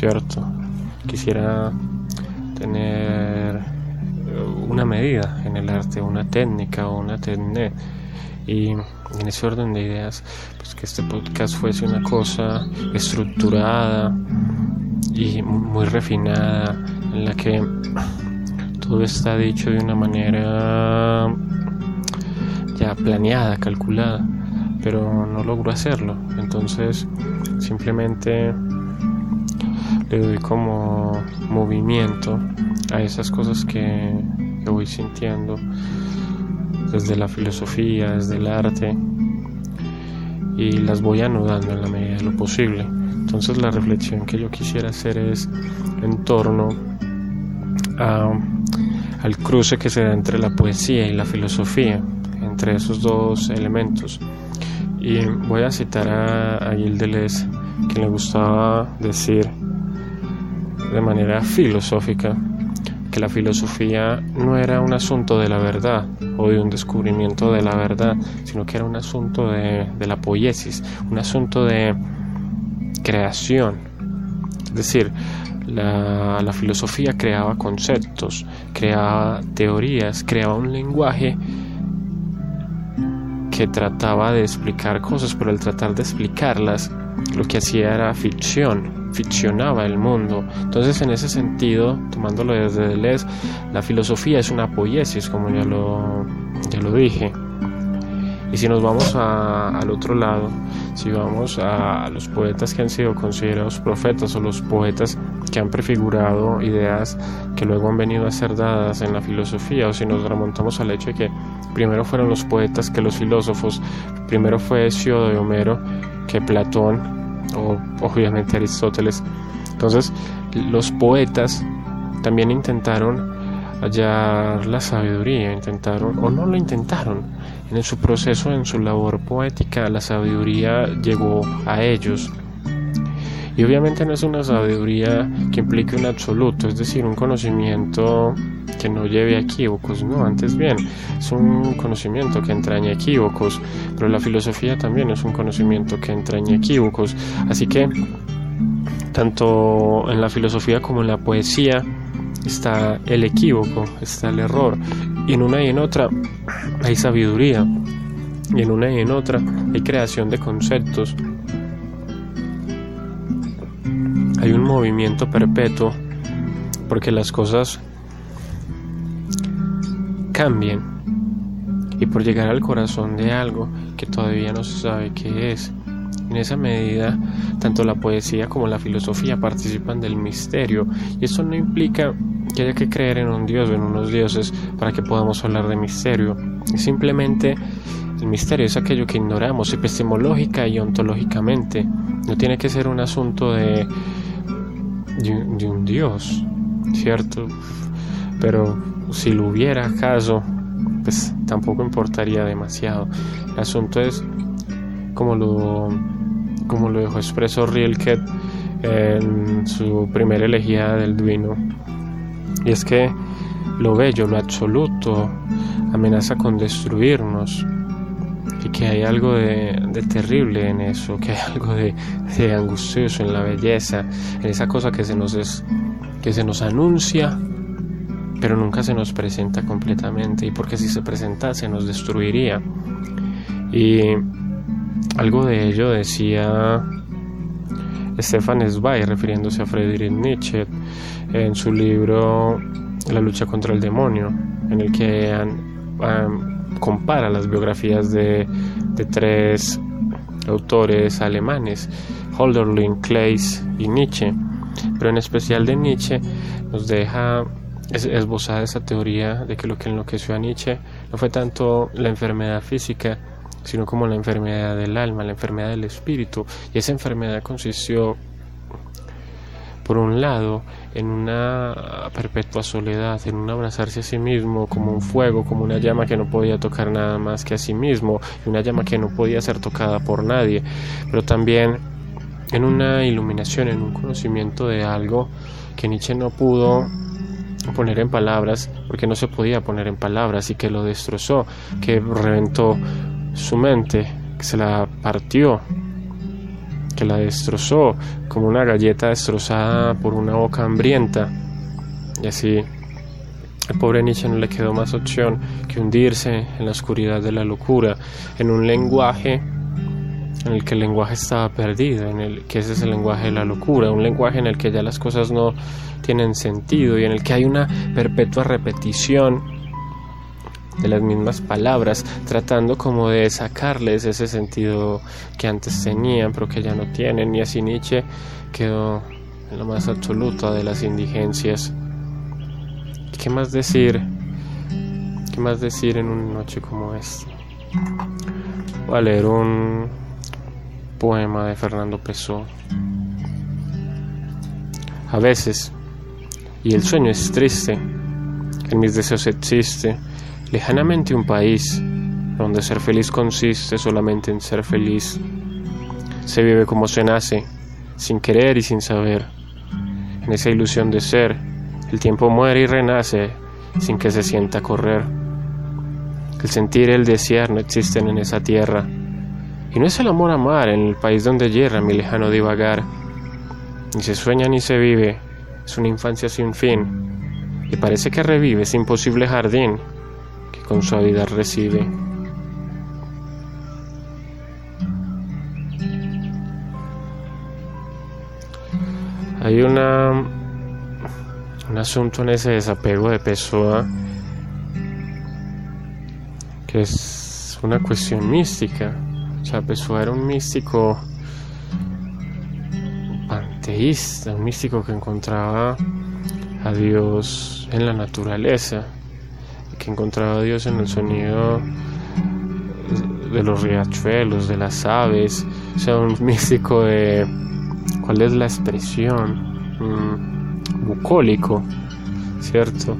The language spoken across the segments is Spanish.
¿cierto? Quisiera tener eh, una medida en el arte, una técnica o una técnica. Y en ese orden de ideas, pues que este podcast fuese una cosa estructurada y muy refinada, en la que todo está dicho de una manera ya planeada, calculada, pero no logro hacerlo. Entonces simplemente le doy como movimiento a esas cosas que, que voy sintiendo desde la filosofía, desde el arte y las voy anudando en la medida de lo posible. Entonces la reflexión que yo quisiera hacer es en torno a, al cruce que se da entre la poesía y la filosofía, entre esos dos elementos. Y voy a citar a, a Gildes, que le gustaba decir de manera filosófica que la filosofía no era un asunto de la verdad o de un descubrimiento de la verdad, sino que era un asunto de, de la poiesis, un asunto de creación. Es decir, la, la, filosofía creaba conceptos, creaba teorías, creaba un lenguaje que trataba de explicar cosas, pero al tratar de explicarlas, lo que hacía era ficción, ficcionaba el mundo. Entonces, en ese sentido, tomándolo desde Deleuze, la filosofía es una poiesis, como ya lo, ya lo dije. Y si nos vamos a, al otro lado, si vamos a, los poetas que han sido considerados profetas o los poetas que han prefigurado ideas que luego han venido a ser dadas en la filosofía, o si nos remontamos al hecho de que primero fueron los poetas que los filósofos, primero fue Hesiodo de Homero que Platón o obviamente Aristóteles. Entonces, los poetas también intentaron hallar la sabiduría, intentaron, o no lo intentaron, en su proceso, en su labor poética, la sabiduría llegó a ellos. Y obviamente no es una sabiduría que implique un absoluto, es decir, un conocimiento que no lleve a equívocos, no, antes bien, es un conocimiento que entraña equívocos, pero la filosofía también es un conocimiento que entraña equívocos, así que tanto en la filosofía como en la poesía está el equívoco, está el error, y en una y en otra hay sabiduría, y en una y en otra hay creación de conceptos, hay un movimiento perpetuo porque las cosas cambien y por llegar al corazón de algo que todavía no se sabe qué es. En esa medida, tanto la poesía como la filosofía participan del misterio y eso no implica que haya que creer en un dios o en unos dioses para que podamos hablar de misterio. Simplemente el misterio es aquello que ignoramos epistemológica y ontológicamente. No tiene que ser un asunto de de, un Dios, ¿cierto? Pero si lo hubiera acaso, pues tampoco importaría demasiado. El asunto es como lo, como lo dejó expreso Rilke en su primera elegía del Duino. Y es que lo bello, lo absoluto, amenaza con destruirnos y que hay algo de, terrible en eso, que hay algo de, angustioso en la belleza, en esa cosa que se nos es, que se nos anuncia, pero nunca se nos presenta completamente, y porque si se presentase nos destruiría. Y algo de ello decía Stefan Zweig, refiriéndose a Friedrich Nietzsche, en su libro La lucha contra el demonio, en el que han compara las biografías de, de tres autores alemanes, Holderlin, Claes y Nietzsche, pero en especial de Nietzsche nos deja esbozada esa teoría de que lo que enloqueció a Nietzsche no fue tanto la enfermedad física, sino como la enfermedad del alma, la enfermedad del espíritu, y esa enfermedad consistió por un lado, en una perpetua soledad, en un abrazarse a sí mismo como un fuego, como una llama que no podía tocar nada más que a sí mismo, una llama que no podía ser tocada por nadie, pero también en una iluminación, en un conocimiento de algo que Nietzsche no pudo poner en palabras, porque no se podía poner en palabras y que lo destrozó, que reventó su mente, que se la partió, que la destrozó, como una galleta destrozada por una boca hambrienta. Y así al pobre Nietzsche no le quedó más opción que hundirse en la oscuridad de la locura, en un lenguaje en el que el lenguaje estaba perdido, en el que ese es el lenguaje de la locura, un lenguaje en el que ya las cosas no tienen sentido y en el que hay una perpetua repetición de las mismas palabras, tratando como de sacarles ese sentido que antes tenían, pero que ya no tienen, y así Nietzsche quedó en lo más absoluto de las indigencias. ¿Qué más decir? ¿Qué más decir en una noche como esta? Voy a leer un poema de Fernando Pessoa. A veces, y el sueño es triste, en mis deseos existe lejanamente un país donde ser feliz consiste solamente en ser feliz. Se vive como se nace, sin querer y sin saber, en esa ilusión de ser el tiempo muere y renace sin que se sienta correr. El sentir y el desear no existen en esa tierra. Y no es el amor amar en el país donde yerra mi lejano divagar. Ni se sueña ni se vive, es una infancia sin fin. Y parece que revive ese imposible jardín que con suavidad recibe. Hay una un asunto en ese desapego de Pessoa que es una cuestión mística. O sea, Pessoa era un místico panteísta, un místico que encontraba a Dios en la naturaleza, que encontraba a Dios en el sonido de los riachuelos, de las aves, o sea, un místico de cuál es la expresión. Mm, bucólico, ¿cierto?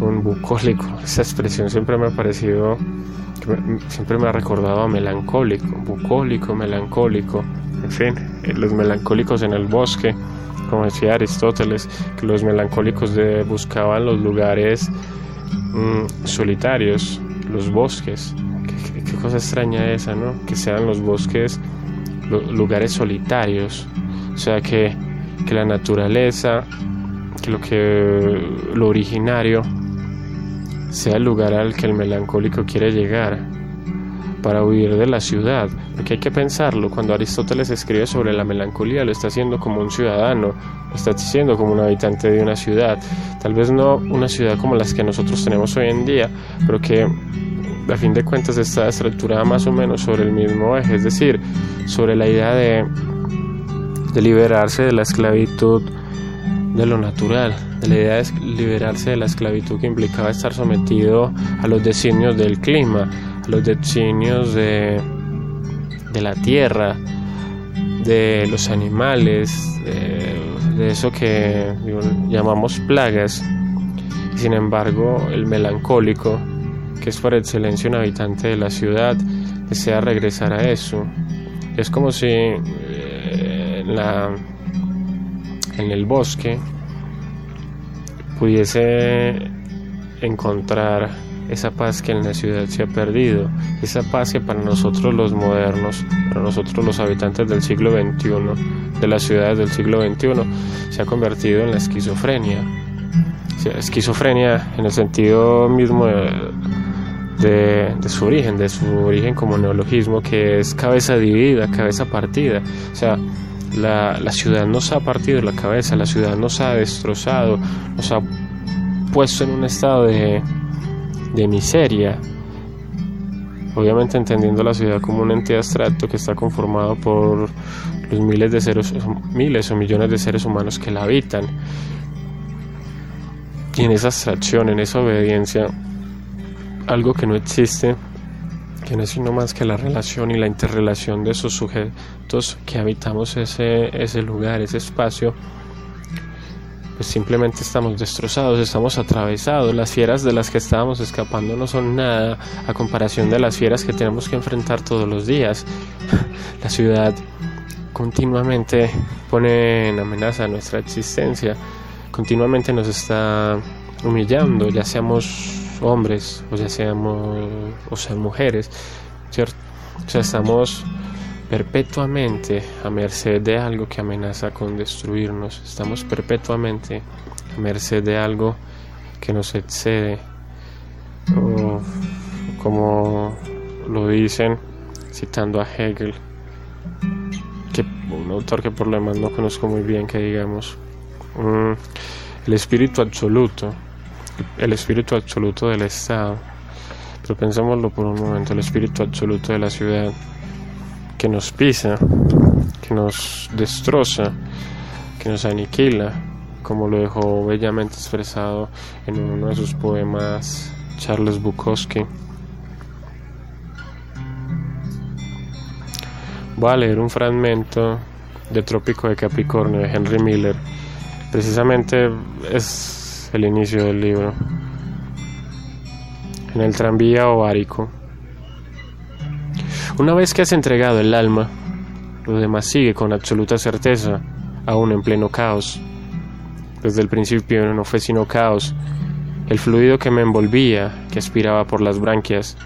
Un bucólico, esa expresión siempre me ha parecido, siempre me ha recordado a melancólico, bucólico, melancólico, en fin, eh, los melancólicos en el bosque, como decía Aristóteles, que los melancólicos buscaban los lugares mm, solitarios, los bosques. Qué, cosa extraña esa, ¿no? Que sean los bosques lugares solitarios. O sea, que, que la naturaleza que lo que lo originario sea el lugar al que el melancólico quiere llegar para huir de la ciudad, porque hay que pensarlo, cuando Aristóteles escribe sobre la melancolía lo está haciendo como un ciudadano, lo está diciendo como un habitante de una ciudad, tal vez no una ciudad como las que nosotros tenemos hoy en día, pero que a fin de cuentas está estructurada más o menos sobre el mismo eje, es decir, sobre la idea de, de liberarse de la esclavitud de lo natural, de la idea de liberarse de la esclavitud que implicaba estar sometido a los designios del clima, los designios de, la tierra, de los animales, de, eso que llamamos plagas. Sin embargo, el melancólico, que es por excelencia un habitante de la ciudad, desea regresar a eso. Es como si eh, la en el bosque pudiese encontrar esa paz que en la ciudad se ha perdido, esa paz que para nosotros los modernos, para nosotros los habitantes del siglo XXI, de las ciudades del siglo XXI, se ha convertido en la esquizofrenia. esquizofrenia en el sentido mismo de, su origen, de su origen como neologismo, que es cabeza dividida, cabeza partida. O sea, la, ciudad nos ha partido la cabeza, la ciudad nos ha destrozado, nos ha puesto en un estado de, de miseria. Obviamente entendiendo la ciudad como un ente abstracto que está conformado por los miles de seres, miles o millones de seres humanos que la habitan. Y en esa abstracción, en esa obediencia, algo que no existe que no es sino más que la relación y la interrelación de esos sujetos que habitamos ese, ese lugar, ese espacio, pues simplemente estamos destrozados, estamos atravesados, las fieras de las que estábamos escapando no son nada a comparación de las fieras que tenemos que enfrentar todos los días. La ciudad continuamente pone en amenaza nuestra existencia, continuamente nos está humillando, ya seamos hombres o ya seamos o sean mujeres. O sea, estamos perpetuamente a merced de algo que amenaza con destruirnos. Estamos perpetuamente a merced de algo que nos excede. O como lo dicen citando a Hegel, que un autor que por lo demás no conozco muy bien, que digamos, mm, el espíritu absoluto, el espíritu absoluto del Estado, pero pensémoslo por un momento, el espíritu absoluto de la ciudad, que nos pisa, que nos destroza, que nos aniquila, como lo dejó bellamente expresado en uno de sus poemas Charles Bukowski. Voy a leer un fragmento de Trópico de Capricornio de Henry Miller. Precisamente es el inicio del libro. En el tranvía ovárico. Una vez que has entregado el alma, lo demás sigue con absoluta certeza, aún en pleno caos. Desde el principio no fue sino caos, el fluido que me envolvía, que aspiraba por las branquias,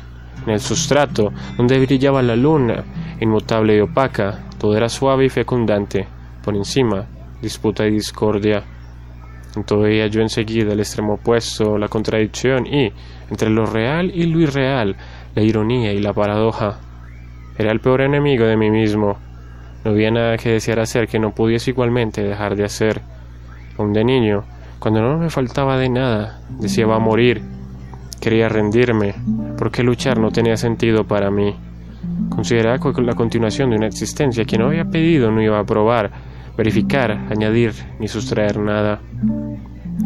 en el sustrato donde brillaba la luna, inmutable y opaca, todo era suave y fecundante, por encima, disputa y discordia. En todo ella yo enseguida el extremo opuesto, la contradicción y, entre lo real y lo irreal, la ironía y la paradoja. Era el peor enemigo de mí mismo. No había nada que desear hacer que no pudiese igualmente dejar de hacer. Aún de niño, cuando no me faltaba de nada, deseaba morir. Quería rendirme, porque luchar no tenía sentido para mí. Consideraba la continuación de una existencia que no había pedido no iba a probar, verificar, añadir ni sustraer nada.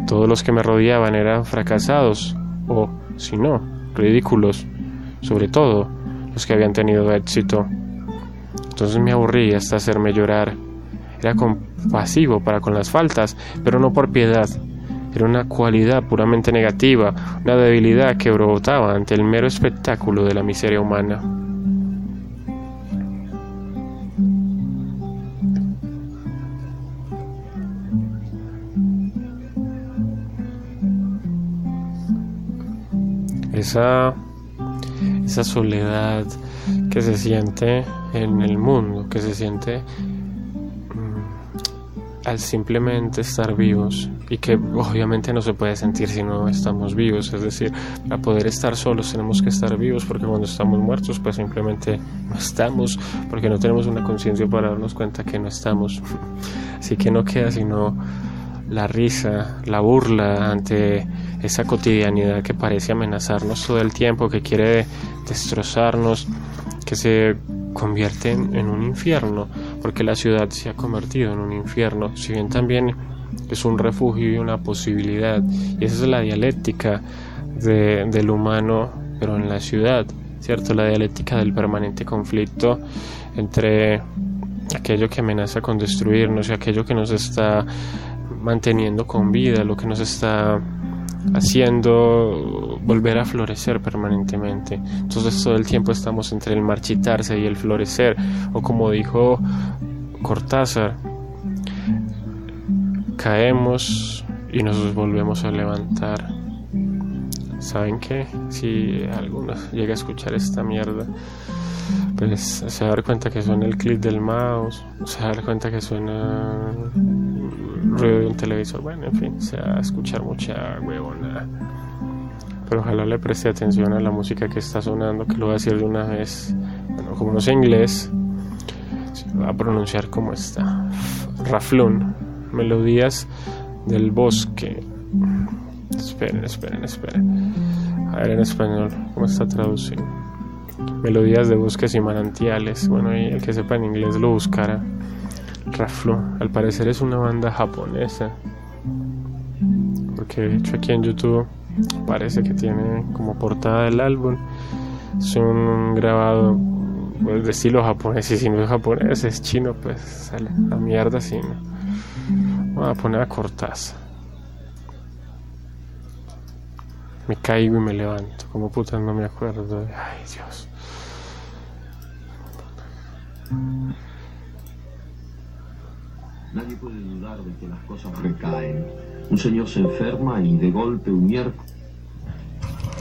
Todos los que me rodeaban eran fracasados o, si no, ridículos, sobre todo los que habían tenido éxito. Entonces me aburrí hasta hacerme llorar. Era compasivo para con las faltas, pero no por piedad. Era una cualidad puramente negativa, una debilidad que brotaba ante el mero espectáculo de la miseria humana. esa, esa soledad que se siente en el mundo, que se siente mm, al simplemente estar vivos y que obviamente no se puede sentir si no estamos vivos, es decir, para poder estar solos tenemos que estar vivos porque cuando estamos muertos pues simplemente no estamos porque no tenemos una conciencia para darnos cuenta que no estamos, así que no queda sino la risa, la burla ante esa cotidianidad que parece amenazarnos todo el tiempo, que quiere destrozarnos, que se convierte en, un infierno, porque la ciudad se ha convertido en un infierno, si bien también es un refugio y una posibilidad, y esa es la dialéctica del humano, pero en la ciudad, ¿cierto? La dialéctica del permanente conflicto entre aquello que amenaza con destruirnos y aquello que nos está manteniendo con vida, lo que nos está haciendo volver a florecer permanentemente. Entonces todo el tiempo estamos entre el marchitarse y el florecer, o como dijo Cortázar, caemos y nos volvemos a levantar. ¿Saben qué? Si alguno llega a escuchar esta mierda, pues se va cuenta que suena el clic del mouse, se va cuenta que suena ruido de un televisor, bueno, en fin, se va a escuchar mucha huevona. Pero ojalá le preste atención a la música que está sonando, que lo voy a decir de una vez. Bueno, como no sé inglés, se va a pronunciar como está. Raflón, melodías del bosque. Esperen, esperen, esperen. A ver en español, ¿cómo está traducido? Melodías de bosques y manantiales. Bueno, y el que sepa en inglés lo buscará. Raflo, al parecer es una banda japonesa. Porque de hecho aquí en YouTube parece que tiene como portada del álbum. Es un grabado pues, de estilo japonés. Y si no es japonés, es chino, pues sale la mierda si no. Voy a poner a cortaza. Me caigo y me levanto. Como puta no me acuerdo. Ay, Dios. Nadie puede dudar de que las cosas recaen. Un señor se enferma y de golpe un miércoles.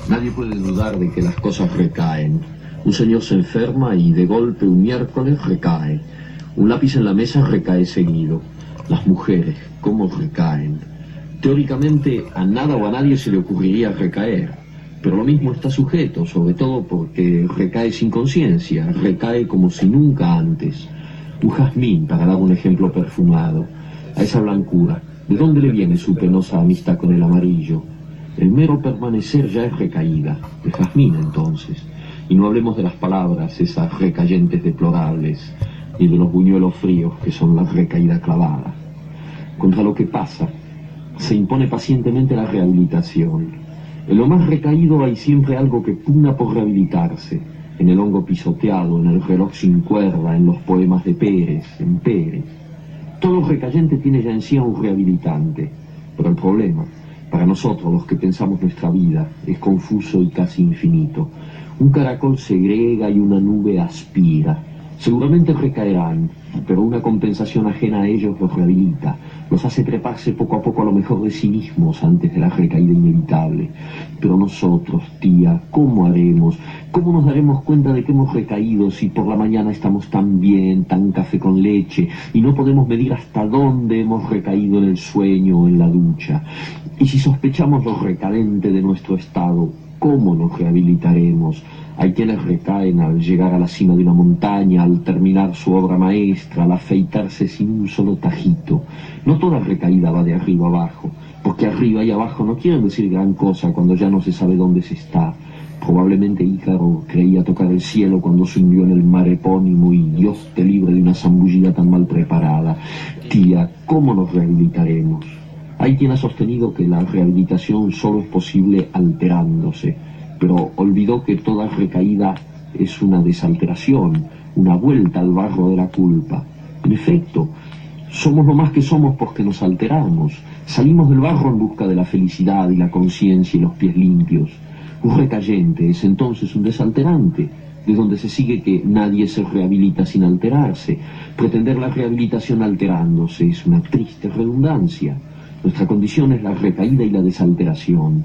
Nadie puede dudar de que las cosas recaen. Un señor se enferma y de golpe un recae. Un lápiz en la mesa recae seguido. Las mujeres, ¿cómo recaen? Teóricamente a nada o a nadie se le ocurriría recaer, pero lo mismo está sujeto, sobre todo porque recae sin conciencia, recae como si nunca antes. Un jazmín, para dar un ejemplo perfumado, a esa blancura, ¿de dónde le viene su penosa amistad con el amarillo? El mero permanecer ya es recaída, de jazmín entonces. Y no hablemos de las palabras, esas recayentes deplorables, ni de los buñuelos fríos que son la recaída clavada. Contra lo que pasa, se impone pacientemente la rehabilitación. En lo más recaído hay siempre algo que pugna por rehabilitarse, en el hongo pisoteado, en el reloj sin cuerda, en los poemas de Pérez, en Pérez. Todo recayente tiene ya en sí un rehabilitante, pero el problema, para nosotros los que pensamos nuestra vida, es confuso y casi infinito. Un caracol segrega y una nube aspira. Seguramente recaerán, pero una compensación ajena a ellos los rehabilita, los hace treparse poco a poco a lo mejor de sí mismos antes de la recaída inevitable. Pero nosotros, tía, ¿cómo haremos? ¿Cómo nos daremos cuenta de que hemos recaído si por la mañana estamos tan bien, tan café con leche, y no podemos medir hasta dónde hemos recaído en el sueño o en la ducha? Y si sospechamos lo recadente de nuestro estado, ¿cómo nos rehabilitaremos? Hay quienes recaen al llegar a la cima de una montaña, al terminar su obra maestra, al afeitarse sin un solo tajito. No toda recaída va de arriba abajo, porque arriba y abajo no quieren decir gran cosa cuando ya no se sabe dónde se está. Probablemente Ícaro creía tocar el cielo cuando se hundió en el mar epónimo y Dios te libre de una zambullida tan mal preparada. Tía, ¿cómo nos rehabilitaremos? Hay quien ha sostenido que la rehabilitación solo es posible alterándose pero olvidó que toda recaída es una desalteración, una vuelta al barro de la culpa. En efecto, somos lo más que somos porque nos alteramos, salimos del barro en busca de la felicidad y la conciencia y los pies limpios. Un recayente es entonces un desalterante, de donde se sigue que nadie se rehabilita sin alterarse. Pretender la rehabilitación alterándose es una triste redundancia. Nuestra condición es la recaída y la desalteración.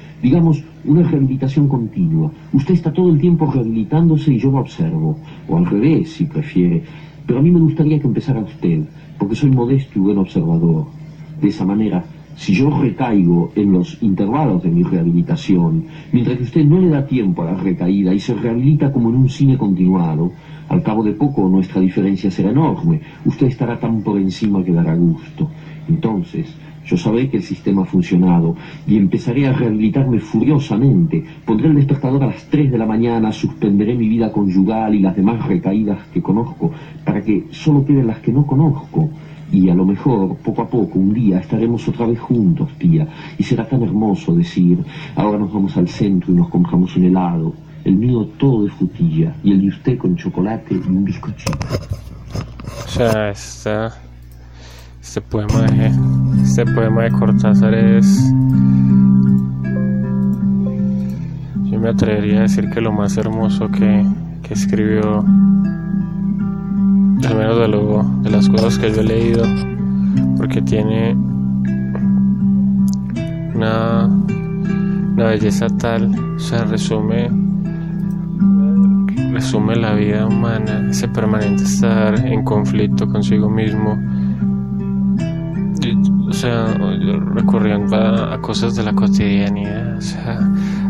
digamos, una rehabilitación continua. Usted está todo el tiempo rehabilitándose y yo lo observo, o al revés, si prefiere. Pero a mí me gustaría que empezara usted, porque soy modesto y buen observador. De esa manera, si yo recaigo en los intervalos de mi rehabilitación, mientras que usted no le da tiempo a la recaída y se rehabilita como en un cine continuado, al cabo de poco nuestra diferencia será enorme. Usted estará tan por encima que dará gusto. Entonces, yo sabré que el sistema ha funcionado y empezaré a rehabilitarme furiosamente. Pondré el despertador a las 3 de la mañana, suspenderé mi vida conyugal y las demás recaídas que conozco, para que solo queden las que no conozco. Y a lo mejor, poco a poco, un día estaremos otra vez juntos, tía, y será tan hermoso decir, ahora nos vamos al centro y nos compramos un helado, el mío todo de frutilla, y el de usted con chocolate y un bizcochito. Ya está. Este poema de, este poema de Cortázar es... Yo me atrevería a decir que lo más hermoso que, que escribió, al menos de, lo, de las cosas que yo he leído, porque tiene una, una belleza tal, o sea, resume resume la vida humana, ese permanente estar en conflicto consigo mismo, o sea, recurriendo a, cosas de la cotidianidad, o sea,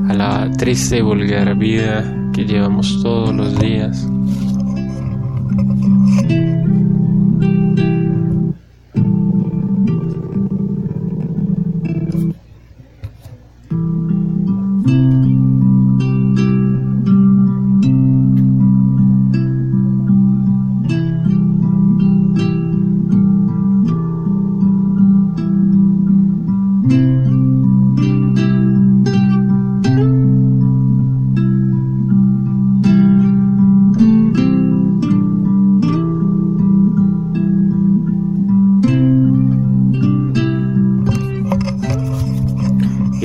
a la triste y vulgar vida que llevamos todos los días.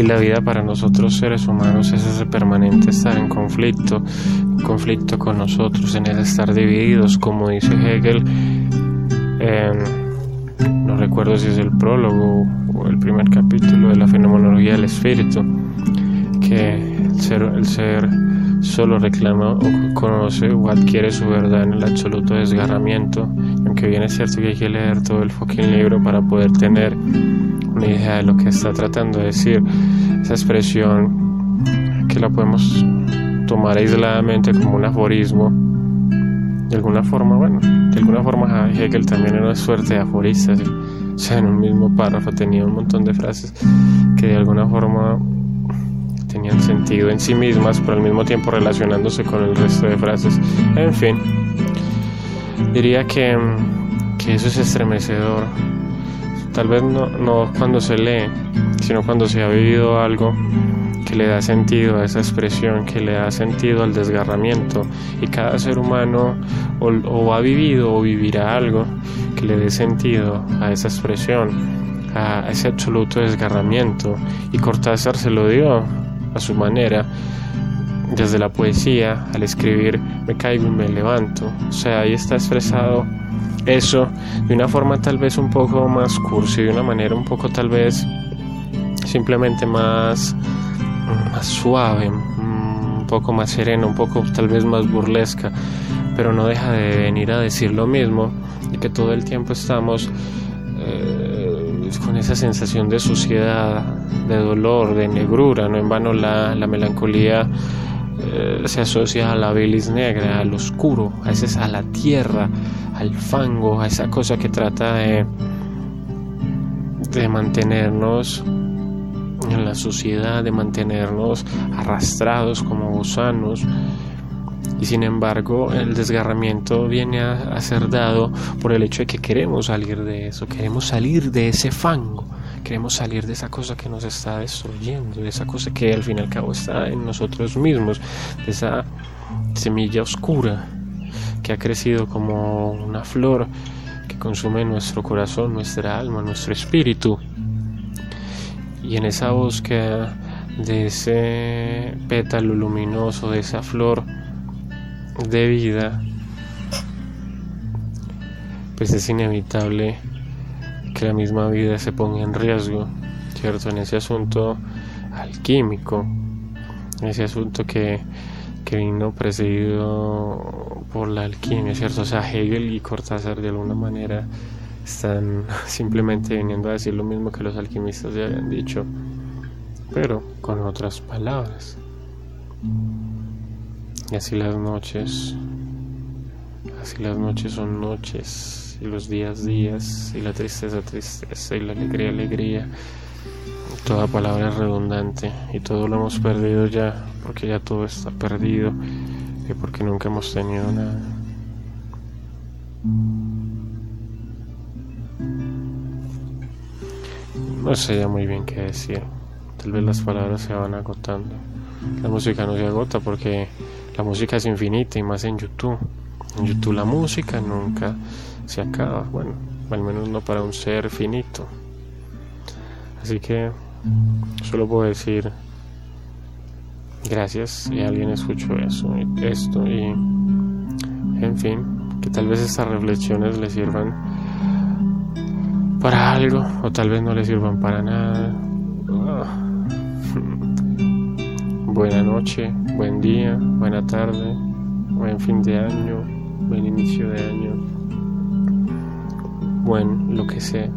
La vida para nosotros seres humanos es ese permanente estar en conflicto, conflicto con nosotros, en ese estar divididos, como dice Hegel, no recuerdo si es el prólogo o el primer capítulo de la fenomenología del espíritu, que el ser, el ser solo reclama o conoce o adquiere su verdad en el absoluto desgarramiento, aunque bien es cierto que hay que leer todo el fucking libro para poder tener una idea de lo que está tratando de decir, esa expresión que la podemos tomar aisladamente como un aforismo, de alguna forma, bueno, de alguna forma Hegel también era una suerte de aforistas, o sea, en un mismo párrafo tenía un montón de frases que de alguna forma tenían sentido en sí mismas, pero al mismo tiempo relacionándose con el resto de frases. En fin, diría que, que eso es estremecedor. Tal vez no, no cuando se lee, sino cuando se ha vivido algo que le da sentido a esa expresión, que le da sentido al desgarramiento. Y cada ser humano o, o ha vivido o vivirá algo que le dé sentido a esa expresión, a ese absoluto desgarramiento. Y Cortázar se lo dio a su manera, desde la poesía, al escribir me caigo y me levanto. O sea, ahí está expresado eso de una forma tal vez un poco más cursi, de una manera un poco tal vez simplemente más, suave, un poco más serena, un poco tal vez más burlesca, pero no deja de venir a decir lo mismo y que todo el tiempo estamos eh, con esa sensación de suciedad, de dolor, de negrura, no en vano la melancolía eh, se asocia a la bilis negra, al oscuro, a veces a la tierra, al fango, a esa cosa que trata de, de mantenernos en la suciedad, de mantenernos arrastrados como gusanos. Y sin embargo, el desgarramiento viene a ser dado por el hecho de que queremos salir de eso, queremos salir de ese fango Queremos salir de esa cosa que nos está destruyendo, de esa cosa que al fin y al cabo está en nosotros mismos, de esa semilla oscura que ha crecido como una flor que consume nuestro corazón, nuestra alma, nuestro espíritu. Y en esa búsqueda de ese pétalo luminoso, de esa flor de vida, pues es inevitable que la misma vida se ponga en riesgo, ¿cierto? En ese asunto alquímico, ese asunto que, que vino precedido por la alquimia, ¿cierto? O sea, Hegel y Cortázar de alguna manera están simplemente viniendo a decir lo mismo que los alquimistas ya habían dicho, pero con otras palabras. Y así las noches, así las noches son noches y los días días y la tristeza tristeza y la alegría alegría. Toda palabra es redundante y todo lo hemos perdido ya porque ya todo está perdido y porque nunca hemos tenido nada. No sé ya muy bien qué decir. Tal vez las palabras se van agotando. La música no se agota porque la música es infinita y más en YouTube. En YouTube la música nunca se acaba, bueno, al menos no para un ser finito. Así que solo puedo decir gracias si alguien escuchó eso, esto y en fin, que tal vez estas reflexiones le sirvan para algo o tal vez no le sirvan para nada. Ah. Buena noche, buen día, buena tarde, buen fin de año, buen inicio de año buen lo que sea.